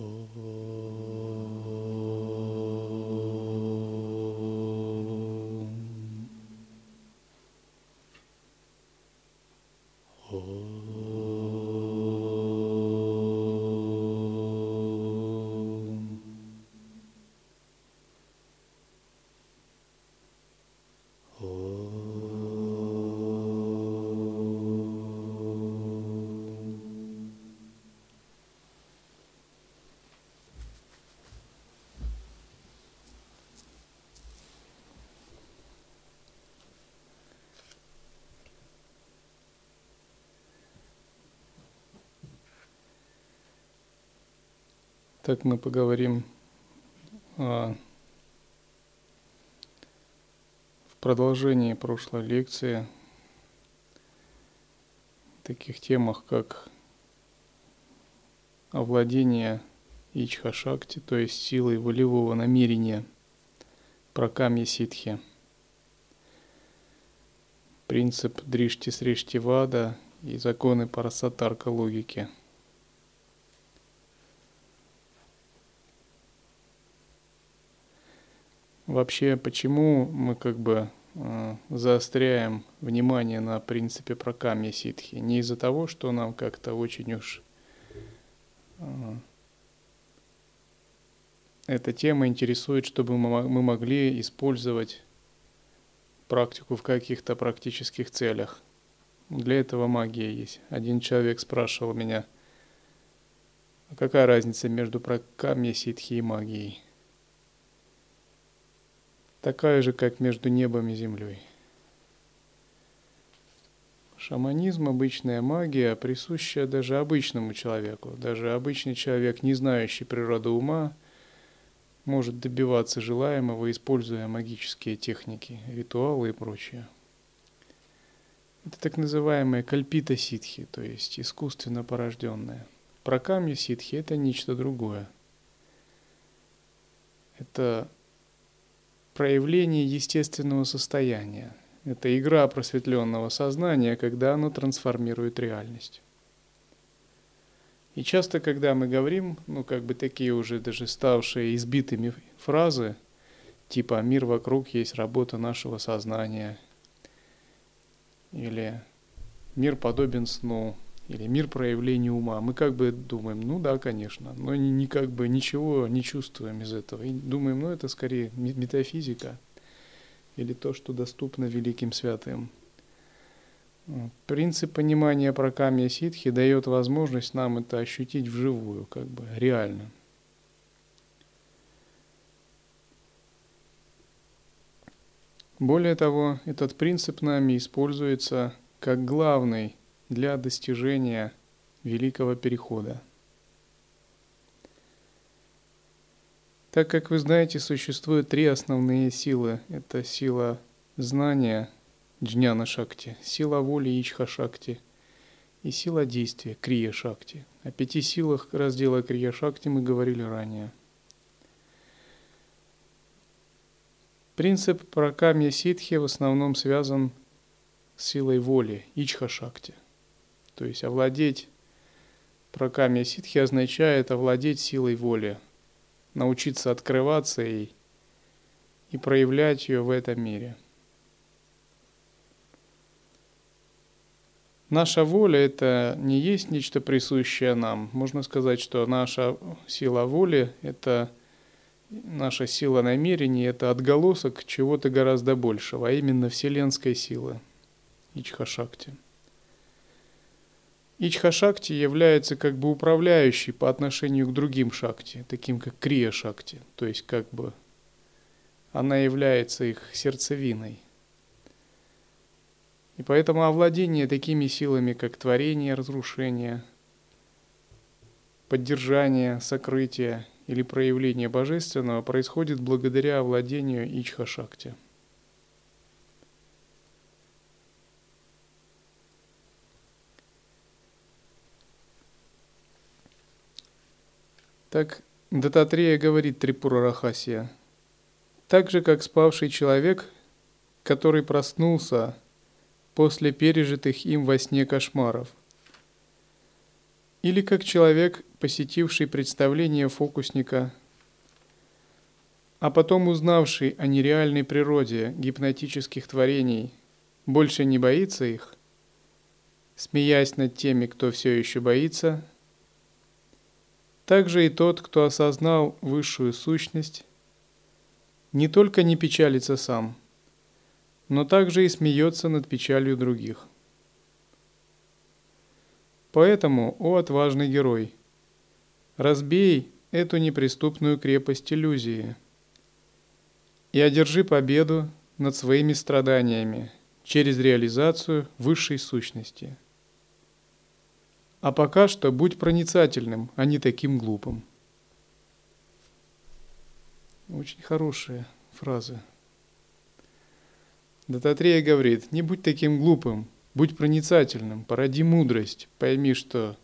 Oh. Так мы поговорим о, в продолжении прошлой лекции таких темах, как овладение Ичха-шакти, то есть силой волевого намерения пракамья ситхи. Принцип дришти срешти вада и законы парасатарка логики – Вообще, почему мы как бы э, заостряем внимание на принципе прокамья ситхи? Не из-за того, что нам как-то очень уж э, эта тема интересует, чтобы мы могли использовать практику в каких-то практических целях. Для этого магия есть. Один человек спрашивал меня, а какая разница между прокамья ситхи и магией? Такая же, как между небом и землей. Шаманизм, обычная магия, присущая даже обычному человеку. Даже обычный человек, не знающий природу ума, может добиваться желаемого, используя магические техники, ритуалы и прочее. Это так называемые кальпита ситхи, то есть искусственно порожденные. Пракамья ситхи – это нечто другое. Это проявление естественного состояния. Это игра просветленного сознания, когда оно трансформирует реальность. И часто, когда мы говорим, ну, как бы такие уже даже ставшие избитыми фразы, типа «мир вокруг есть работа нашего сознания», или «мир подобен сну», или мир проявления ума. Мы как бы думаем, ну да, конечно, но не, не как бы ничего не чувствуем из этого. И думаем, ну это скорее метафизика или то, что доступно великим святым. Принцип понимания про камья ситхи дает возможность нам это ощутить вживую, как бы реально. Более того, этот принцип нами используется как главный для достижения великого перехода. Так как вы знаете, существуют три основные силы. Это сила знания джняна шакти, сила воли ичха шакти и сила действия крия шакти. О пяти силах раздела крия шакти мы говорили ранее. Принцип пракамья ситхи в основном связан с силой воли, ичха шакти. То есть овладеть праками ситхи означает овладеть силой воли, научиться открываться и, и проявлять ее в этом мире. Наша воля – это не есть нечто присущее нам. Можно сказать, что наша сила воли – это наша сила намерений, это отголосок чего-то гораздо большего, а именно вселенской силы – Ичхашакти. Ичха-шакти является как бы управляющей по отношению к другим шакти, таким как крия-шакти, то есть как бы она является их сердцевиной. И поэтому овладение такими силами, как творение, разрушение, поддержание, сокрытие или проявление божественного происходит благодаря овладению Ичха-шакти – Так Дататрея говорит Трипура Рахасия. Так же, как спавший человек, который проснулся после пережитых им во сне кошмаров. Или как человек, посетивший представление фокусника, а потом узнавший о нереальной природе гипнотических творений, больше не боится их, смеясь над теми, кто все еще боится, также и тот, кто осознал высшую сущность, не только не печалится сам, но также и смеется над печалью других. Поэтому, о отважный герой, разбей эту неприступную крепость иллюзии и одержи победу над своими страданиями через реализацию высшей сущности. А пока что будь проницательным, а не таким глупым. Очень хорошая фраза. Дататрея говорит, не будь таким глупым, Будь проницательным, породи мудрость, пойми, что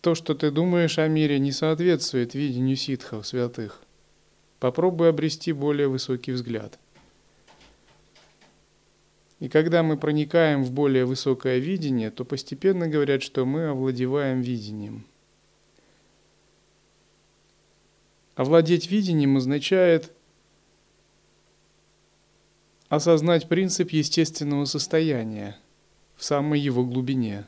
то, что ты думаешь о мире, не соответствует видению ситхов, святых. Попробуй обрести более высокий взгляд. И когда мы проникаем в более высокое видение, то постепенно говорят, что мы овладеваем видением. Овладеть видением означает осознать принцип естественного состояния в самой его глубине.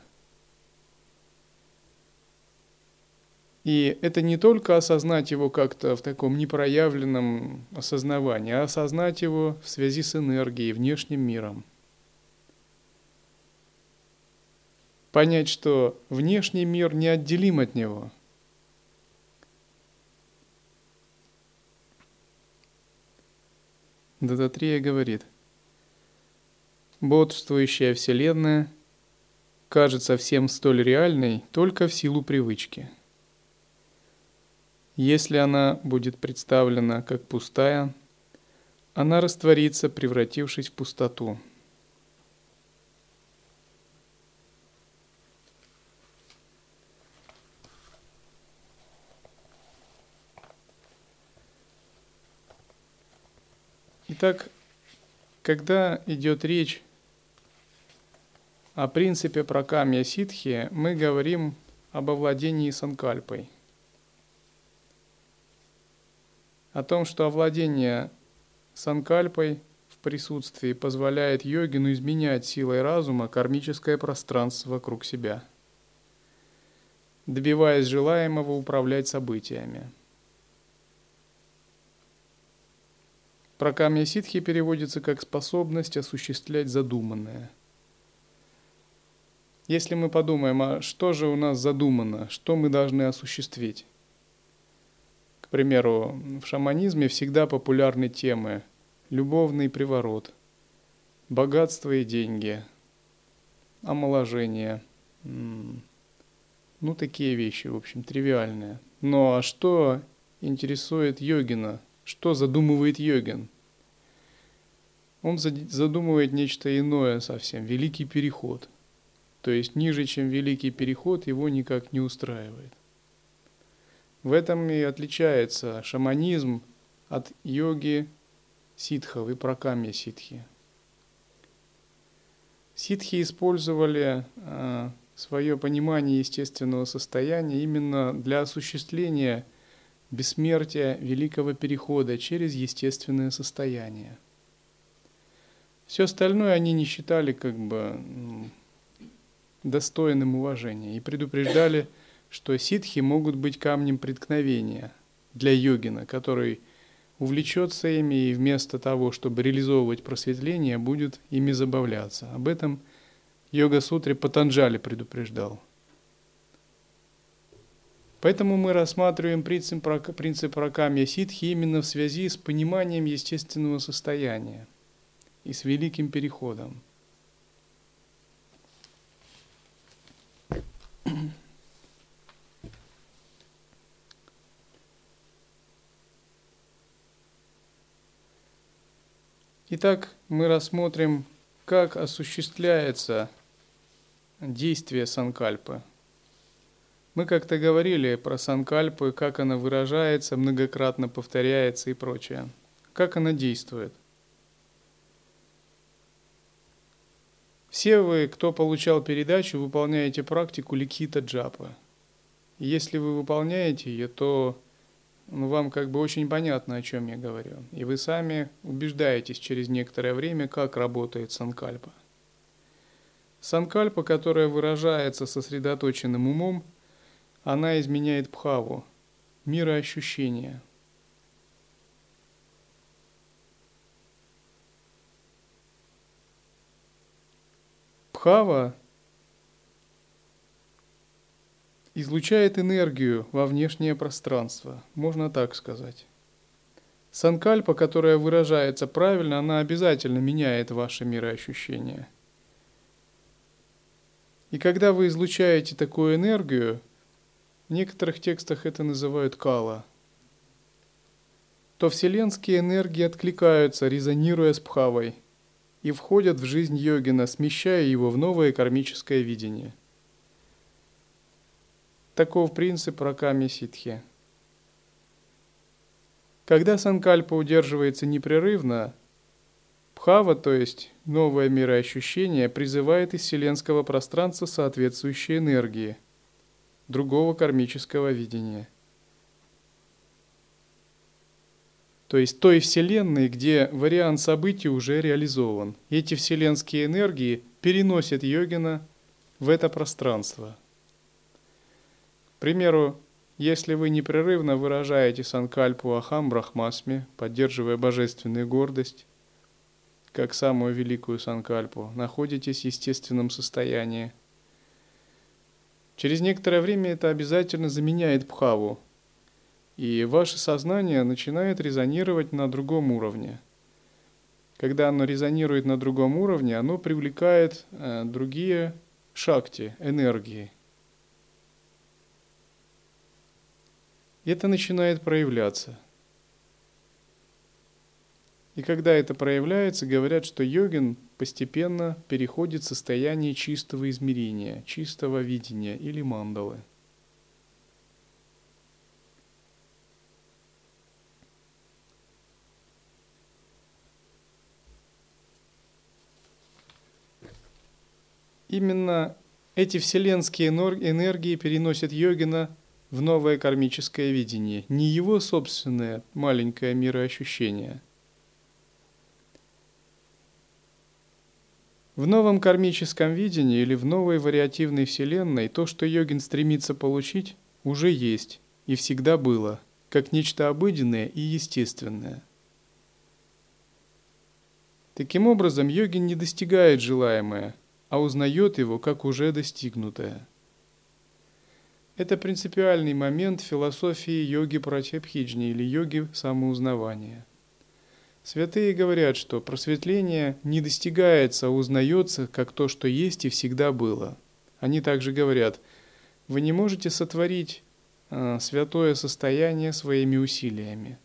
И это не только осознать его как-то в таком непроявленном осознавании, а осознать его в связи с энергией, внешним миром. Понять, что внешний мир неотделим от него. Дататрия говорит – бодрствующая Вселенная кажется всем столь реальной только в силу привычки. Если она будет представлена как пустая, она растворится, превратившись в пустоту. Итак, когда идет речь о принципе прокамья ситхи мы говорим об овладении санкальпой. О том, что овладение санкальпой в присутствии позволяет йогину изменять силой разума кармическое пространство вокруг себя, добиваясь желаемого управлять событиями. Прокамья ситхи переводится как способность осуществлять задуманное – если мы подумаем, а что же у нас задумано, что мы должны осуществить? К примеру, в шаманизме всегда популярны темы любовный приворот, богатство и деньги, омоложение. Ну, такие вещи, в общем, тривиальные. Но а что интересует йогина? Что задумывает йогин? Он задумывает нечто иное совсем, великий переход – то есть ниже, чем Великий Переход, его никак не устраивает. В этом и отличается шаманизм от йоги ситхов и пракамья ситхи. Ситхи использовали э, свое понимание естественного состояния именно для осуществления бессмертия великого перехода через естественное состояние. Все остальное они не считали как бы достойным уважения и предупреждали, что ситхи могут быть камнем преткновения для йогина, который увлечется ими и вместо того, чтобы реализовывать просветление, будет ими забавляться. Об этом йога-сутре Патанджали предупреждал. Поэтому мы рассматриваем принцип, принцип Ракамья Ситхи именно в связи с пониманием естественного состояния и с великим переходом. Итак, мы рассмотрим, как осуществляется действие санкальпы. Мы как-то говорили про санкальпы, как она выражается, многократно повторяется и прочее. Как она действует. Все вы, кто получал передачу, выполняете практику Ликита Джапа. И если вы выполняете ее, то вам как бы очень понятно, о чем я говорю. И вы сами убеждаетесь через некоторое время, как работает санкальпа. Санкальпа, которая выражается сосредоточенным умом, она изменяет пхаву, мироощущение. Пхава излучает энергию во внешнее пространство, можно так сказать. Санкальпа, которая выражается правильно, она обязательно меняет ваше мироощущение. И когда вы излучаете такую энергию, в некоторых текстах это называют кала, то вселенские энергии откликаются, резонируя с пхавой, и входят в жизнь йогина, смещая его в новое кармическое видение – Таков принцип Раками Ситхи. Когда санкальпа удерживается непрерывно, Пхава, то есть новое мироощущение, призывает из вселенского пространства соответствующие энергии, другого кармического видения. То есть той вселенной, где вариант событий уже реализован. Эти вселенские энергии переносят йогина в это пространство – примеру, если вы непрерывно выражаете санкальпу Ахам Брахмасме, поддерживая божественную гордость, как самую великую санкальпу, находитесь в естественном состоянии. Через некоторое время это обязательно заменяет пхаву, и ваше сознание начинает резонировать на другом уровне. Когда оно резонирует на другом уровне, оно привлекает э, другие шакти, энергии – И это начинает проявляться. И когда это проявляется, говорят, что йогин постепенно переходит в состояние чистого измерения, чистого видения или мандалы. Именно эти вселенские энергии переносят йогина в новое кармическое видение, не его собственное маленькое мироощущение. В новом кармическом видении или в новой вариативной вселенной то, что йогин стремится получить, уже есть и всегда было, как нечто обыденное и естественное. Таким образом, йогин не достигает желаемое, а узнает его как уже достигнутое – это принципиальный момент философии йоги Пратьябхиджни или йоги самоузнавания. Святые говорят, что просветление не достигается, а узнается как то, что есть и всегда было. Они также говорят, вы не можете сотворить э, святое состояние своими усилиями.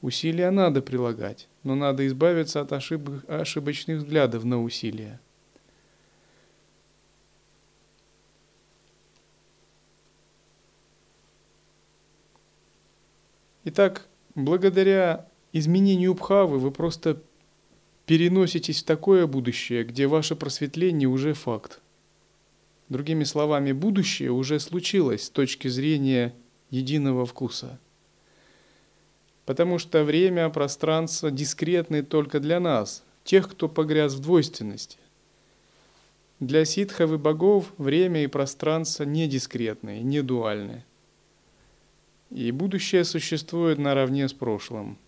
Усилия надо прилагать, но надо избавиться от ошиб... ошибочных взглядов на усилия. Итак, благодаря изменению Бхавы вы просто переноситесь в такое будущее, где ваше просветление уже факт. Другими словами, будущее уже случилось с точки зрения единого вкуса. Потому что время, пространство дискретны только для нас, тех, кто погряз в двойственности. Для ситхов и богов время и пространство не дискретные, не дуальные. И будущее существует наравне с прошлым.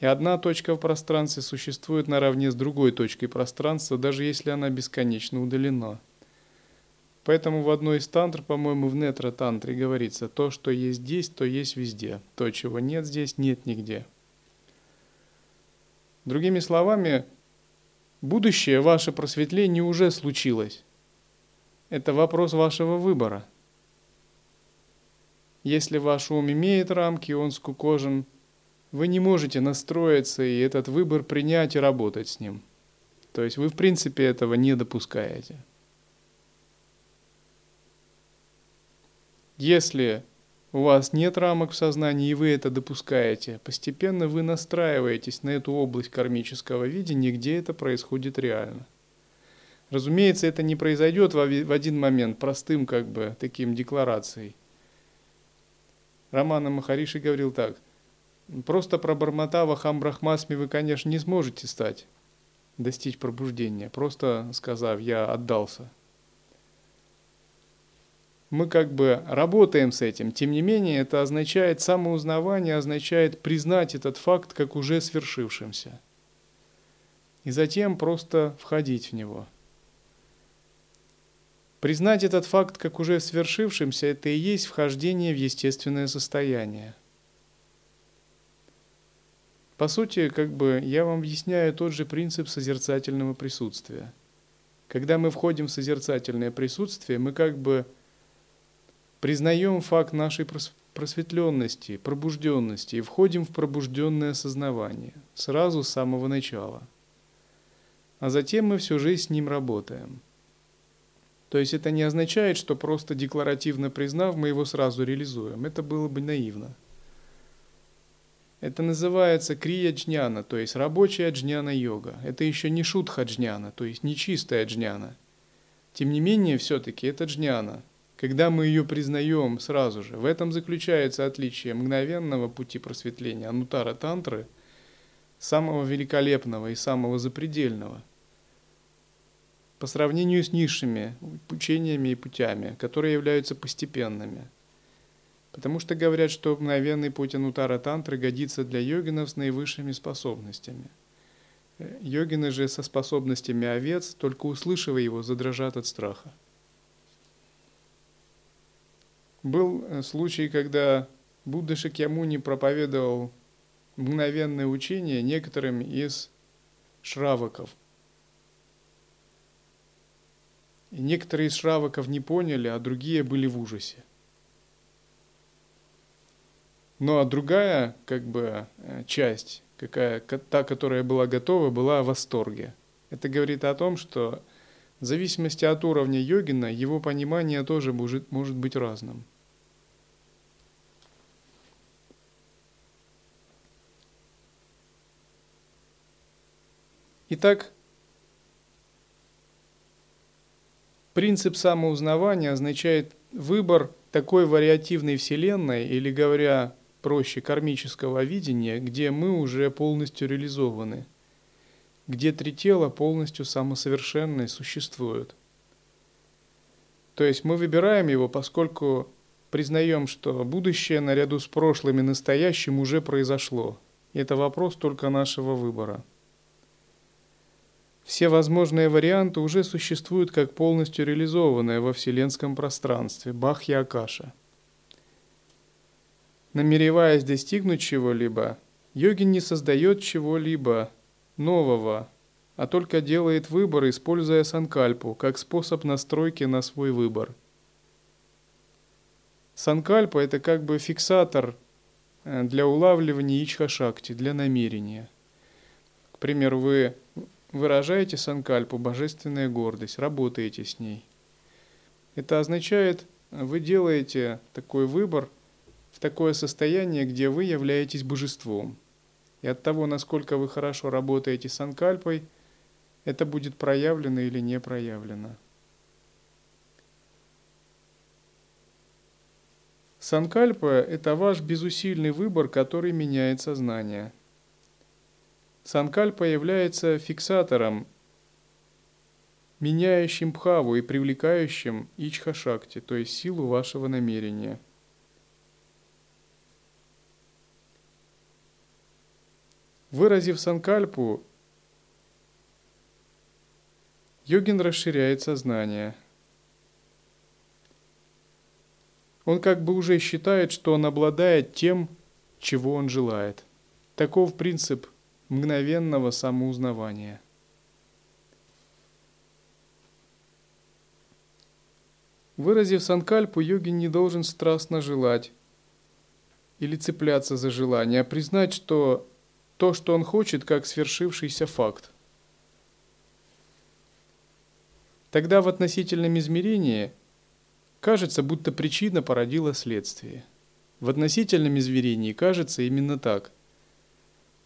И одна точка в пространстве существует наравне с другой точкой пространства, даже если она бесконечно удалена. Поэтому в одной из тантр, по-моему, в нетро-тантре говорится, то, что есть здесь, то есть везде. То, чего нет здесь, нет нигде. Другими словами, будущее, ваше просветление уже случилось. Это вопрос вашего выбора – если ваш ум имеет рамки, он скукожен, вы не можете настроиться и этот выбор принять и работать с ним. То есть вы в принципе этого не допускаете. Если у вас нет рамок в сознании, и вы это допускаете, постепенно вы настраиваетесь на эту область кармического видения, где это происходит реально. Разумеется, это не произойдет в один момент простым как бы таким декларацией. Романа Махариши говорил так. Просто пробормотав Ахам Брахмасми вы, конечно, не сможете стать, достичь пробуждения, просто сказав «я отдался». Мы как бы работаем с этим. Тем не менее, это означает самоузнавание, означает признать этот факт как уже свершившимся. И затем просто входить в него – Признать этот факт как уже свершившимся – это и есть вхождение в естественное состояние. По сути, как бы я вам объясняю тот же принцип созерцательного присутствия. Когда мы входим в созерцательное присутствие, мы как бы признаем факт нашей просветленности, пробужденности и входим в пробужденное сознавание сразу с самого начала. А затем мы всю жизнь с ним работаем – то есть это не означает, что просто декларативно признав, мы его сразу реализуем. Это было бы наивно. Это называется крия джняна, то есть рабочая джняна йога. Это еще не шутха джняна, то есть не джняна. Тем не менее, все-таки это джняна. Когда мы ее признаем сразу же, в этом заключается отличие мгновенного пути просветления анутара тантры, самого великолепного и самого запредельного – по сравнению с низшими учениями и путями, которые являются постепенными. Потому что говорят, что мгновенный путь Анутара Тантры годится для йогинов с наивысшими способностями. Э, йогины же со способностями овец, только услышав его, задрожат от страха. Был э, случай, когда Будда Шакьямуни проповедовал мгновенное учение некоторым из шраваков – И некоторые из шравоков не поняли, а другие были в ужасе. Ну а другая, как бы, э, часть, какая, та, которая была готова, была в восторге. Это говорит о том, что в зависимости от уровня йогина, его понимание тоже может, может быть разным. Итак, Принцип самоузнавания означает выбор такой вариативной вселенной, или говоря проще, кармического видения, где мы уже полностью реализованы, где три тела полностью самосовершенные существуют. То есть мы выбираем его, поскольку признаем, что будущее наряду с прошлым и настоящим уже произошло. И это вопрос только нашего выбора. Все возможные варианты уже существуют как полностью реализованные во вселенском пространстве, Бахья Акаша. Намереваясь достигнуть чего-либо, йогин не создает чего-либо нового, а только делает выбор, используя санкальпу как способ настройки на свой выбор. Санкальпа – это как бы фиксатор э, для улавливания ичха-шакти, для намерения. К примеру, вы выражаете санкальпу, божественная гордость, работаете с ней. Это означает, вы делаете такой выбор в такое состояние, где вы являетесь божеством. И от того, насколько вы хорошо работаете с санкальпой, это будет проявлено или не проявлено. Санкальпа – это ваш безусильный выбор, который меняет сознание – Санкальпа является фиксатором, меняющим бхаву и привлекающим ичха-шакти, то есть силу вашего намерения. Выразив санкальпу, йогин расширяет сознание. Он как бы уже считает, что он обладает тем, чего он желает. Таков принцип мгновенного самоузнавания. Выразив санкальпу, йогин не должен страстно желать или цепляться за желание, а признать, что то, что он хочет, как свершившийся факт. Тогда в относительном измерении кажется, будто причина породила следствие. В относительном измерении кажется именно так –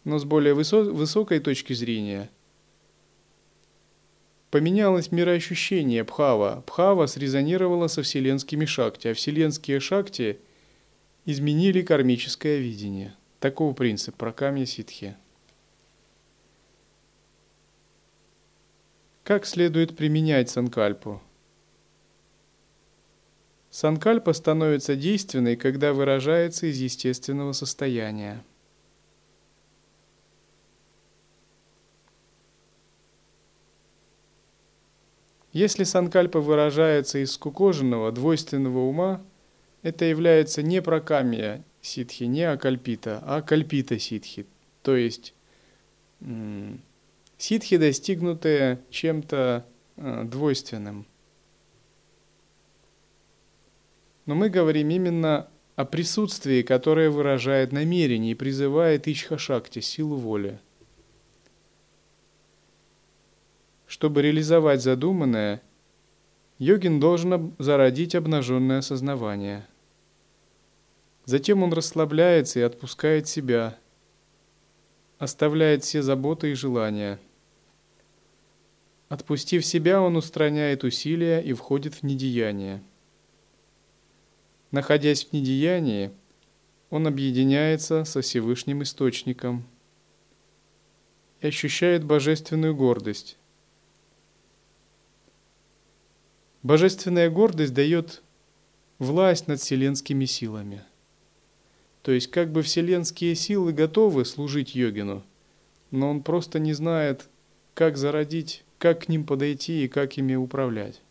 но с более высокой точки зрения поменялось мироощущение Бхава. Бхава срезонировала со вселенскими шакти, а вселенские шакти изменили кармическое видение. Такого принцип про камни ситхи. Как следует применять санкальпу? Санкальпа становится действенной, когда выражается из естественного состояния. Если санкальпа выражается из скукоженного, двойственного ума, это является не прокамия ситхи, не акальпита, а кальпита ситхи, то есть ситхи, достигнутые чем-то э, двойственным. Но мы говорим именно о присутствии, которое выражает намерение и призывает Ичха-шакти, силу воли. Чтобы реализовать задуманное, йогин должен зародить обнаженное осознавание. Затем он расслабляется и отпускает себя, оставляет все заботы и желания. Отпустив себя, он устраняет усилия и входит в недеяние. Находясь в недеянии, он объединяется со Всевышним Источником и ощущает божественную гордость. Божественная гордость дает власть над вселенскими силами. То есть как бы вселенские силы готовы служить йогину, но он просто не знает, как зародить, как к ним подойти и как ими управлять.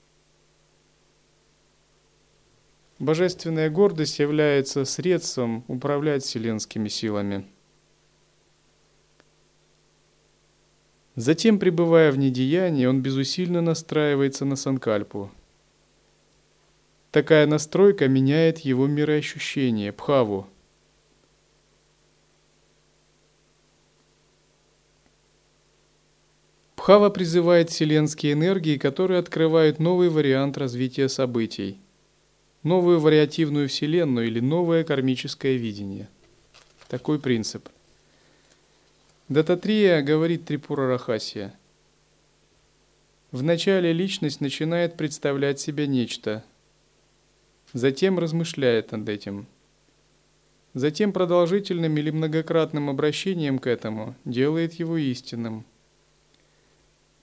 Божественная гордость является средством управлять вселенскими силами. Затем, пребывая в недеянии, он безусильно настраивается на санкальпу. Такая настройка меняет его мироощущение, пхаву. Пхава призывает вселенские энергии, которые открывают новый вариант развития событий – новую вариативную вселенную или новое кармическое видение. Такой принцип. Дататрия говорит Трипура Рахасия. Вначале личность начинает представлять себе нечто, затем размышляет над этим. Затем продолжительным или многократным обращением к этому делает его истинным,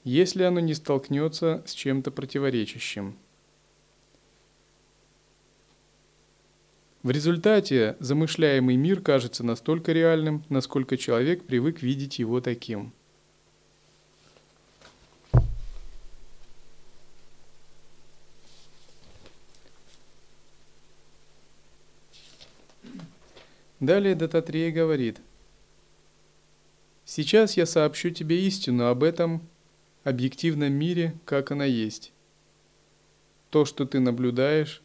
если оно не столкнется с чем-то противоречащим – В результате замышляемый мир кажется настолько реальным, насколько человек привык видеть его таким. Далее Дататрея говорит, «Сейчас я сообщу тебе истину об этом объективном мире, как она есть. То, что ты наблюдаешь,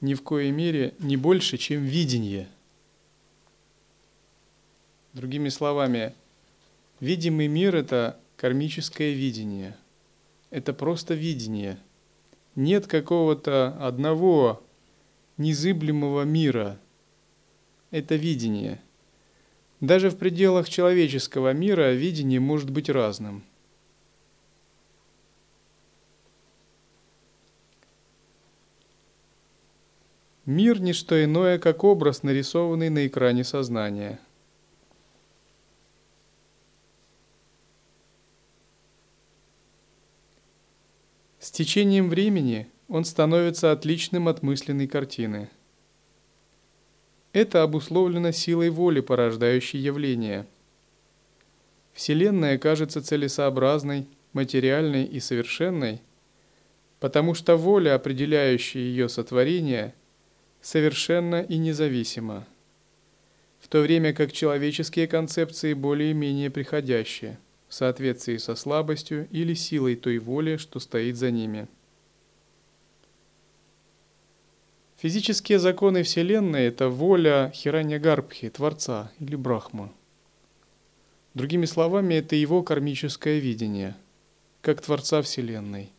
ни в коей мере не больше, чем видение. Другими словами, видимый мир – это кармическое видение. Это просто видение. Нет какого-то одного незыблемого мира. Это видение. Даже в пределах человеческого мира видение может быть разным – Мир – не что иное, как образ, нарисованный на экране сознания. С течением времени он становится отличным от мысленной картины. Это обусловлено силой воли, порождающей явление. Вселенная кажется целесообразной, материальной и совершенной, потому что воля, определяющая ее сотворение – совершенно и независимо, в то время как человеческие концепции более-менее приходящие, в соответствии со слабостью или силой той воли, что стоит за ними. Физические законы Вселенной – это воля Хираньягарбхи, Творца или Брахма. Другими словами, это его кармическое видение, как Творца Вселенной.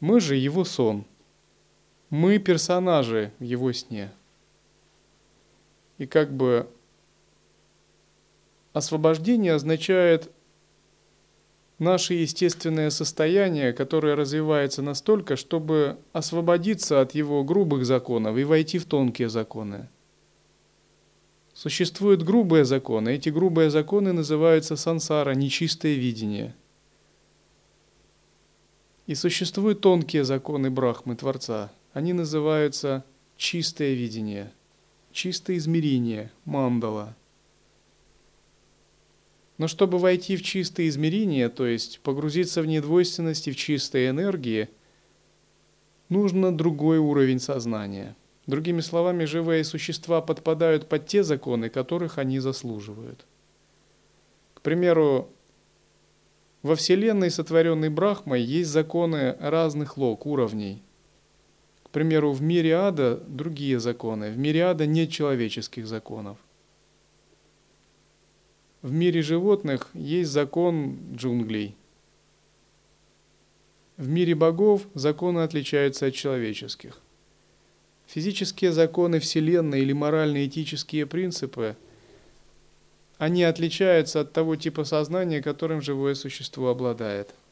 Мы же его сон – мы персонажи в его сне. И как бы освобождение означает наше естественное состояние, которое развивается настолько, чтобы освободиться от его грубых законов и войти в тонкие законы. Существуют грубые законы. Эти грубые законы называются сансара, нечистое видение. И существуют тонкие законы Брахмы, Творца. Они называются чистое видение, чистое измерение, мандала – но чтобы войти в чистое измерение, то есть погрузиться в недвойственность и в чистые энергии, нужно другой уровень сознания. Другими словами, живые существа подпадают под те законы, которых они заслуживают. К примеру, во Вселенной, сотворенной Брахмой, есть законы разных лог, уровней. К примеру, в мире ада другие законы. В мире ада нет человеческих законов. В мире животных есть закон джунглей. В мире богов законы отличаются от человеческих. Физические законы Вселенной или морально-этические принципы, они отличаются от того типа сознания, которым живое существо обладает –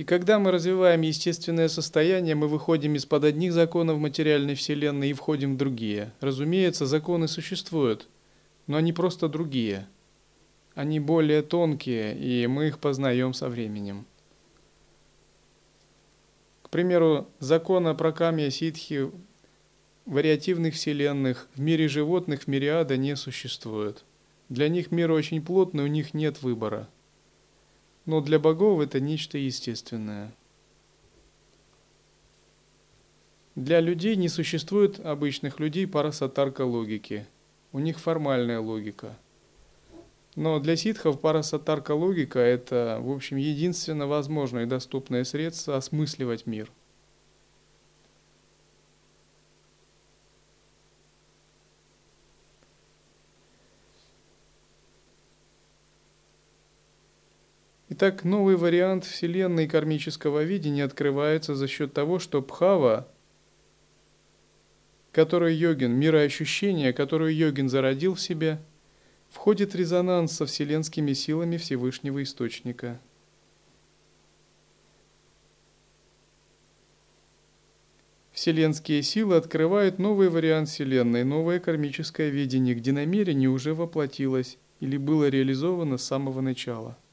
И когда мы развиваем естественное состояние, мы выходим из-под одних законов материальной Вселенной и входим в другие. Разумеется, законы существуют, но они просто другие. Они более тонкие, и мы их познаем со временем. К примеру, закона про камья ситхи вариативных вселенных в мире животных в мире ада не существует. Для них мир очень плотный, у них нет выбора – но для богов это нечто естественное. Для людей не существует обычных людей парасатарка логики. У них формальная логика. Но для ситхов парасатарка логика – это, в общем, единственно возможное и доступное средство осмысливать мир – Итак, новый вариант Вселенной кармического видения открывается за счет того, что Бхава, который йогин, мироощущение, которое йогин зародил в себе, входит в резонанс со вселенскими силами Всевышнего Источника. Вселенские силы открывают новый вариант Вселенной, новое кармическое видение, где намерение уже воплотилось или было реализовано с самого начала –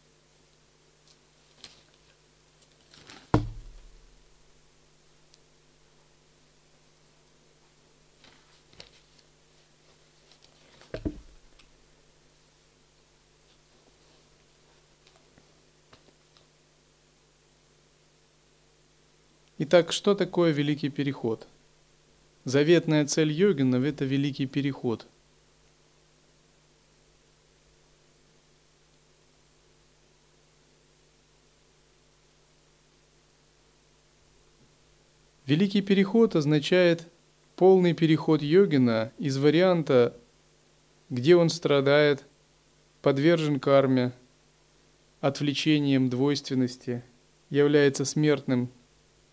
Итак, что такое великий переход? Заветная цель йогинов – это великий переход. Великий переход означает полный переход йогина из варианта, где он страдает, подвержен карме, отвлечением двойственности, является смертным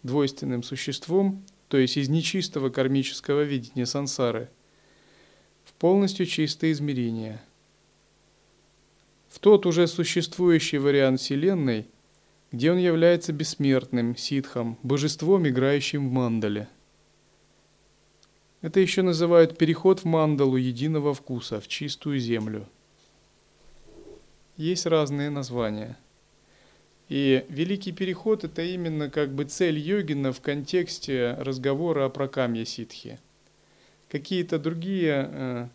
двойственным существом, то есть из нечистого кармического видения сансары, в полностью чистое измерение. В тот уже существующий вариант Вселенной, где он является бессмертным, ситхом, божеством, играющим в мандале. Это еще называют переход в мандалу единого вкуса, в чистую землю. Есть разные названия – и Великий Переход – это именно как бы цель йогина в контексте разговора о прокамье ситхи. Какие-то другие э,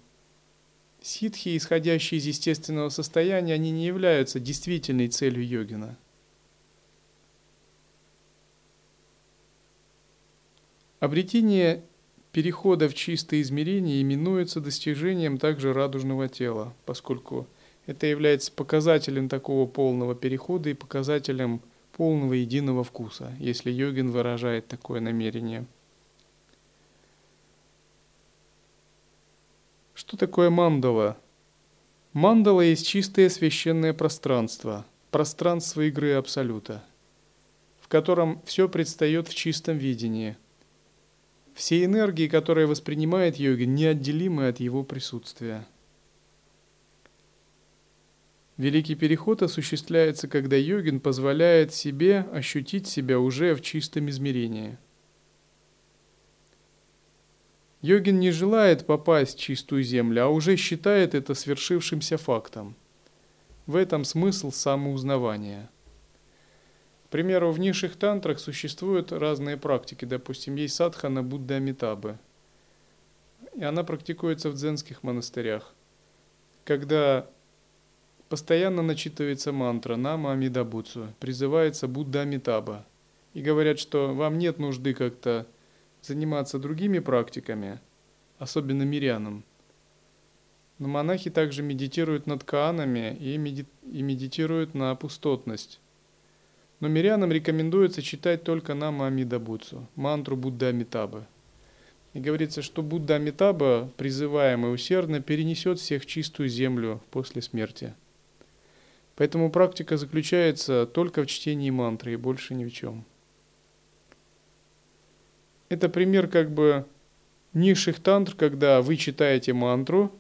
ситхи, исходящие из естественного состояния, они не являются действительной целью йогина. Обретение перехода в чистое измерение именуется достижением также радужного тела, поскольку – это является показателем такого полного перехода и показателем полного единого вкуса, если йогин выражает такое намерение. Что такое мандала? Мандала есть чистое священное пространство, пространство игры Абсолюта, в котором все предстает в чистом видении. Все энергии, которые воспринимает йогин, неотделимы от его присутствия – Великий переход осуществляется, когда йогин позволяет себе ощутить себя уже в чистом измерении. Йогин не желает попасть в чистую землю, а уже считает это свершившимся фактом. В этом смысл самоузнавания – к примеру, в низших тантрах существуют разные практики. Допустим, есть садхана Будда Амитабы. И она практикуется в дзенских монастырях. Когда постоянно начитывается мантра Нама Амидабуцу, призывается Будда Амитаба. И говорят, что вам нет нужды как-то заниматься другими практиками, особенно мирянам. Но монахи также медитируют над каанами и, меди- и медитируют на пустотность но мирянам рекомендуется читать только Нама Амидабуцу, мантру Будда Амитабы. И говорится, что Будда Амитаба, призываемый усердно, перенесет всех в чистую землю после смерти. Поэтому практика заключается только в чтении мантры и больше ни в чем. Это пример как бы низших тантр, когда вы читаете мантру,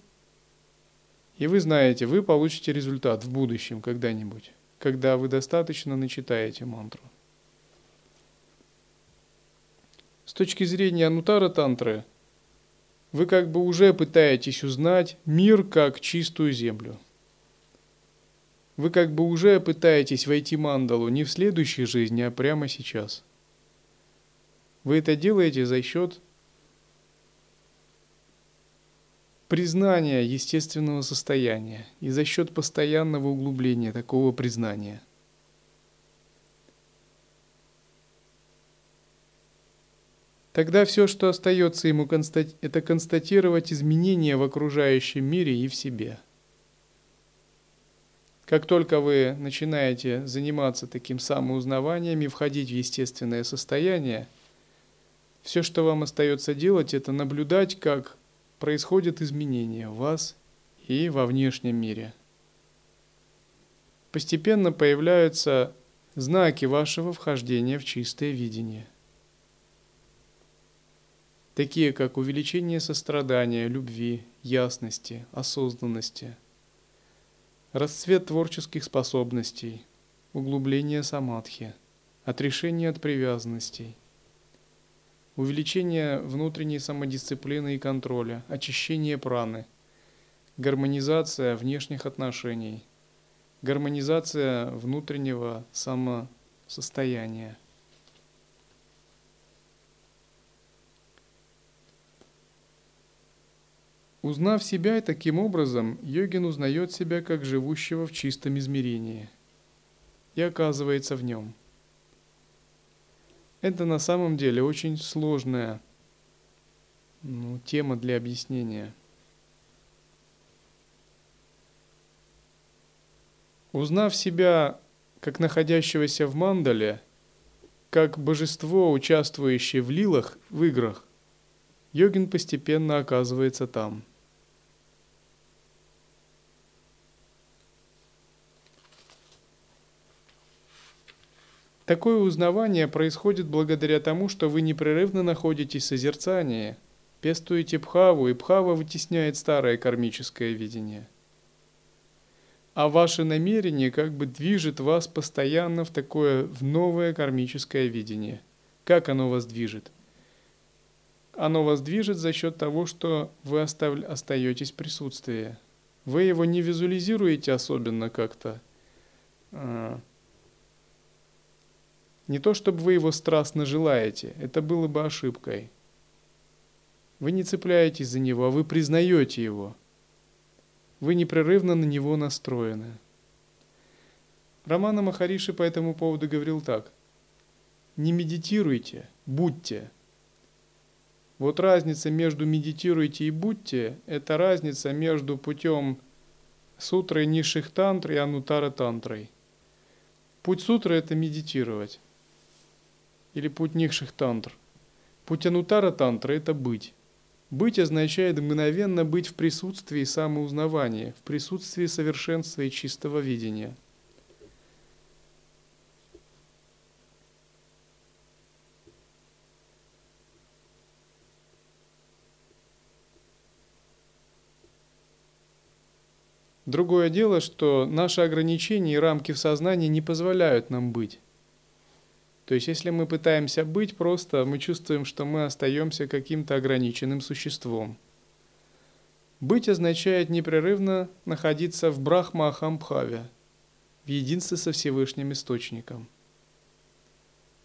и вы знаете, вы получите результат в будущем когда-нибудь когда вы достаточно начитаете мантру. С точки зрения Анутара Тантры, вы как бы уже пытаетесь узнать мир как чистую землю. Вы как бы уже пытаетесь войти мандалу не в следующей жизни, а прямо сейчас. Вы это делаете за счет признания естественного состояния и за счет постоянного углубления такого признания. Тогда все, что остается ему, это констатировать изменения в окружающем мире и в себе. Как только вы начинаете заниматься таким самоузнаванием и входить в естественное состояние, все, что вам остается делать, это наблюдать, как происходят изменения в вас и во внешнем мире. Постепенно появляются знаки вашего вхождения в чистое видение. Такие как увеличение сострадания, любви, ясности, осознанности, расцвет творческих способностей, углубление самадхи, отрешение от привязанностей – увеличение внутренней самодисциплины и контроля, очищение праны, гармонизация внешних отношений, гармонизация внутреннего самосостояния. Узнав себя таким образом, йогин узнает себя как живущего в чистом измерении и оказывается в нем – это на самом деле очень сложная ну, тема для объяснения. Узнав себя как находящегося в мандале, как божество, участвующее в лилах, в играх, йогин постепенно оказывается там – Такое узнавание происходит благодаря тому, что вы непрерывно находитесь в созерцании, пестуете пхаву, и пхава вытесняет старое кармическое видение. А ваше намерение как бы движет вас постоянно в такое, в новое кармическое видение. Как оно вас движет? Оно вас движет за счет того, что вы остав... остаетесь в присутствии. Вы его не визуализируете особенно как-то, а, не то, чтобы вы его страстно желаете, это было бы ошибкой. Вы не цепляетесь за него, а вы признаете его. Вы непрерывно на него настроены. Романа Махариши по этому поводу говорил так. Не медитируйте, будьте. Вот разница между медитируйте и будьте, это разница между путем сутры низших тантр и анутара тантрой. Путь сутры – это медитировать или путь низших тантр. Путь анутара тантра – это быть. Быть означает мгновенно быть в присутствии самоузнавания, в присутствии совершенства и чистого видения. Другое дело, что наши ограничения и рамки в сознании не позволяют нам быть. То есть, если мы пытаемся быть, просто мы чувствуем, что мы остаемся каким-то ограниченным существом. Быть означает непрерывно находиться в Брахма-Ахамбхаве, в единстве со Всевышним Источником.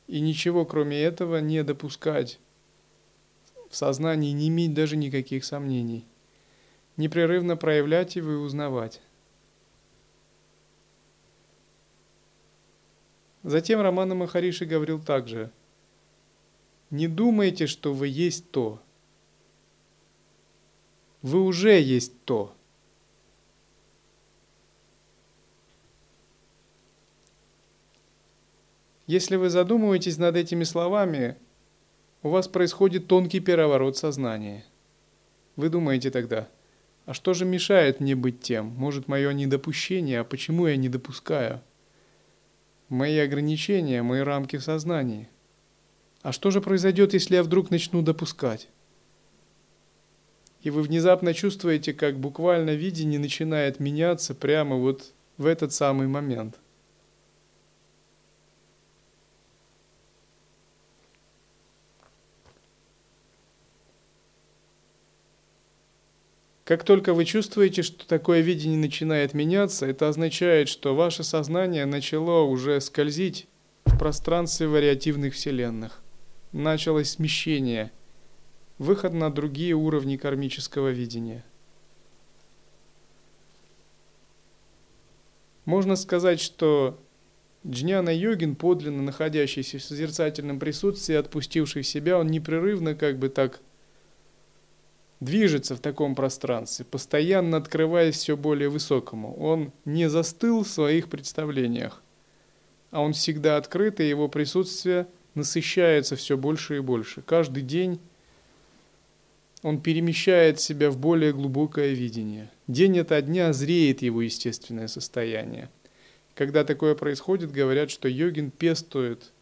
И ничего кроме этого не допускать в сознании, не иметь даже никаких сомнений – непрерывно проявлять его и узнавать. Затем Романа Махариши говорил также, «Не думайте, что вы есть то. Вы уже есть то». Если вы задумываетесь над этими словами, у вас происходит тонкий переворот сознания. Вы думаете тогда – а что же мешает мне быть тем? Может, мое недопущение, а почему я не допускаю? Мои ограничения, мои рамки в сознании. А что же произойдет, если я вдруг начну допускать? И вы внезапно чувствуете, как буквально видение начинает меняться прямо вот в этот самый момент. Как только вы чувствуете, что такое видение начинает меняться, это означает, что ваше сознание начало уже скользить в пространстве вариативных вселенных. Началось смещение, выход на другие уровни кармического видения. Можно сказать, что Джняна йогин, подлинно находящийся в созерцательном присутствии, отпустивший себя, он непрерывно как бы так движется в таком пространстве, постоянно открываясь все более высокому. Он не застыл в своих представлениях, а он всегда открыт, и его присутствие насыщается все больше и больше. Каждый день он перемещает себя в более глубокое видение. День ото дня зреет его естественное состояние. Когда такое происходит, говорят, что йогин пестует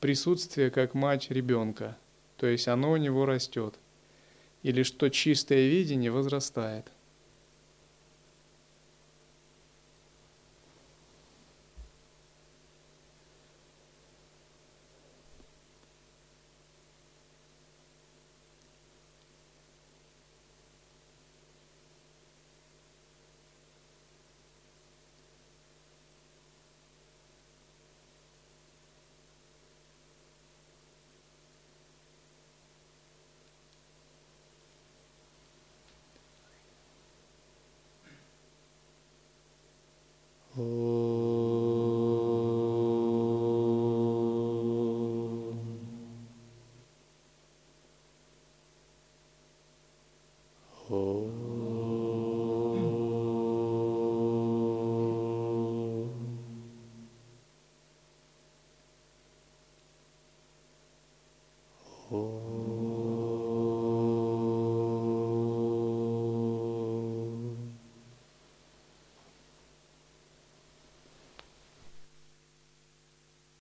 присутствие как мать ребенка, то есть оно у него растет или что чистое видение возрастает.